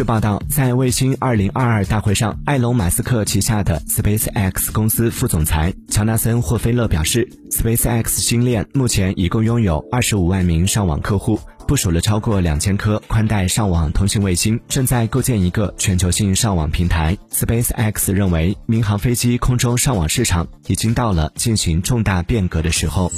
据报道，在卫星二零二二大会上，埃隆·马斯克旗下的 SpaceX 公司副总裁乔纳森·霍菲勒表示，SpaceX 星链目前一共拥有二十五万名上网客户，部署了超过两千颗宽带上网通信卫星，正在构建一个全球性上网平台。SpaceX 认为，民航飞机空中上网市场已经到了进行重大变革的时候。